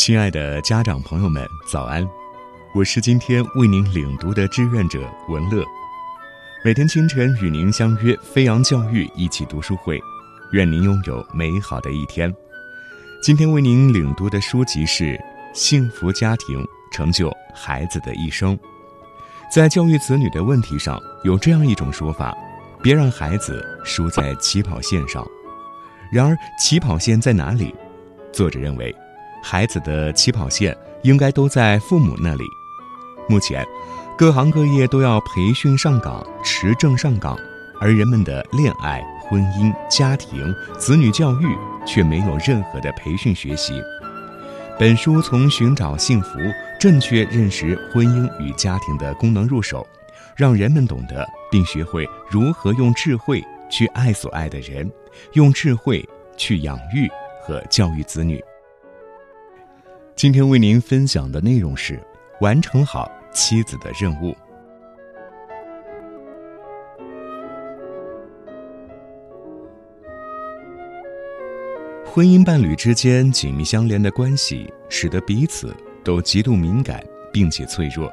亲爱的家长朋友们，早安！我是今天为您领读的志愿者文乐。每天清晨与您相约飞扬教育一起读书会，愿您拥有美好的一天。今天为您领读的书籍是《幸福家庭成就孩子的一生》。在教育子女的问题上，有这样一种说法：别让孩子输在起跑线上。然而，起跑线在哪里？作者认为。孩子的起跑线应该都在父母那里。目前，各行各业都要培训上岗、持证上岗，而人们的恋爱、婚姻、家庭、子女教育却没有任何的培训学习。本书从寻找幸福、正确认识婚姻与家庭的功能入手，让人们懂得并学会如何用智慧去爱所爱的人，用智慧去养育和教育子女。今天为您分享的内容是：完成好妻子的任务。婚姻伴侣之间紧密相连的关系，使得彼此都极度敏感并且脆弱。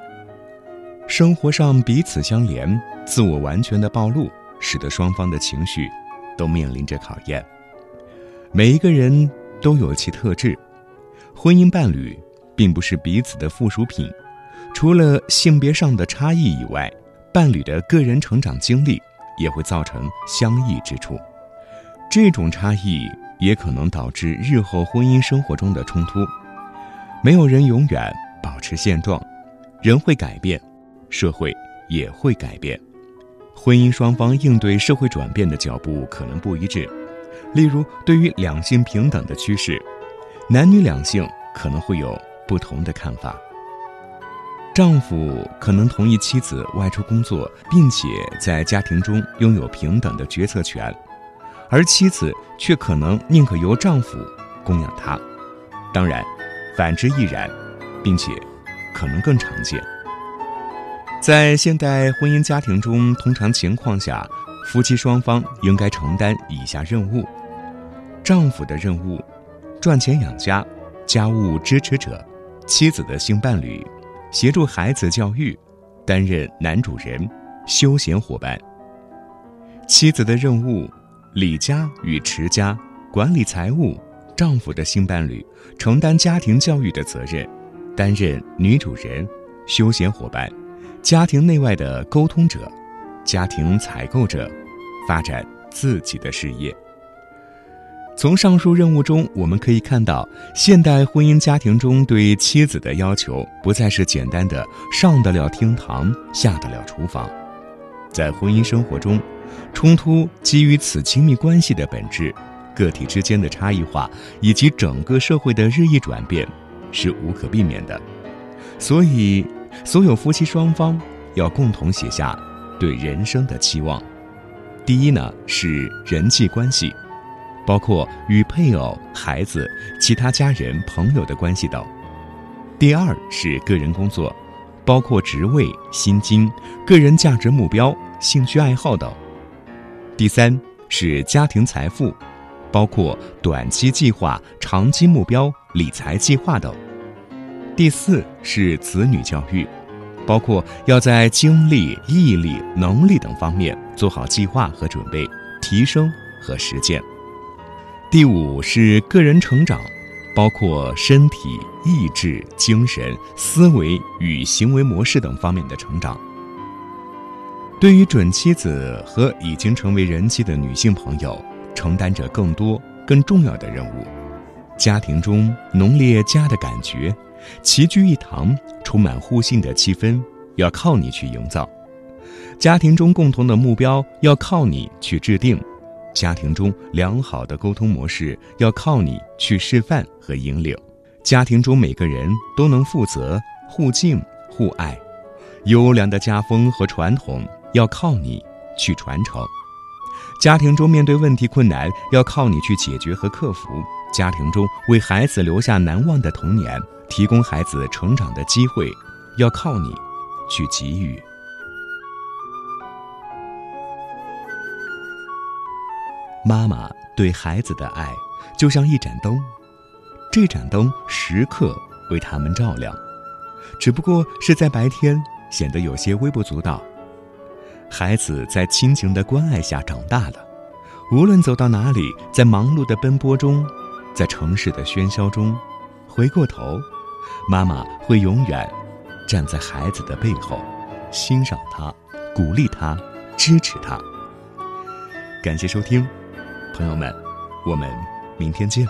生活上彼此相连，自我完全的暴露，使得双方的情绪都面临着考验。每一个人都有其特质。婚姻伴侣并不是彼此的附属品，除了性别上的差异以外，伴侣的个人成长经历也会造成相异之处。这种差异也可能导致日后婚姻生活中的冲突。没有人永远保持现状，人会改变，社会也会改变。婚姻双方应对社会转变的脚步可能不一致，例如对于两性平等的趋势。男女两性可能会有不同的看法。丈夫可能同意妻子外出工作，并且在家庭中拥有平等的决策权，而妻子却可能宁可由丈夫供养她。当然，反之亦然，并且可能更常见。在现代婚姻家庭中，通常情况下，夫妻双方应该承担以下任务：丈夫的任务。赚钱养家，家务支持者，妻子的性伴侣，协助孩子教育，担任男主人，休闲伙伴。妻子的任务，理家与持家，管理财务；丈夫的性伴侣，承担家庭教育的责任，担任女主人，休闲伙伴，家庭内外的沟通者，家庭采购者，发展自己的事业。从上述任务中，我们可以看到，现代婚姻家庭中对妻子的要求不再是简单的上得了厅堂，下得了厨房。在婚姻生活中，冲突基于此亲密关系的本质、个体之间的差异化以及整个社会的日益转变，是无可避免的。所以，所有夫妻双方要共同写下对人生的期望。第一呢，是人际关系。包括与配偶、孩子、其他家人、朋友的关系等。第二是个人工作，包括职位、薪金、个人价值目标、兴趣爱好等。第三是家庭财富，包括短期计划、长期目标、理财计划等。第四是子女教育，包括要在精力、毅力、能力等方面做好计划和准备，提升和实践。第五是个人成长，包括身体、意志、精神、思维与行为模式等方面的成长。对于准妻子和已经成为人妻的女性朋友，承担着更多、更重要的任务。家庭中浓烈家的感觉，齐聚一堂、充满互信的气氛，要靠你去营造；家庭中共同的目标，要靠你去制定。家庭中良好的沟通模式要靠你去示范和引领，家庭中每个人都能负责、互敬互爱，优良的家风和传统要靠你去传承。家庭中面对问题困难要靠你去解决和克服，家庭中为孩子留下难忘的童年，提供孩子成长的机会，要靠你去给予。妈妈对孩子的爱，就像一盏灯，这盏灯时刻为他们照亮，只不过是在白天显得有些微不足道。孩子在亲情的关爱下长大了，无论走到哪里，在忙碌的奔波中，在城市的喧嚣中，回过头，妈妈会永远站在孩子的背后，欣赏他，鼓励他，支持他。感谢收听，朋友们，我们明天见。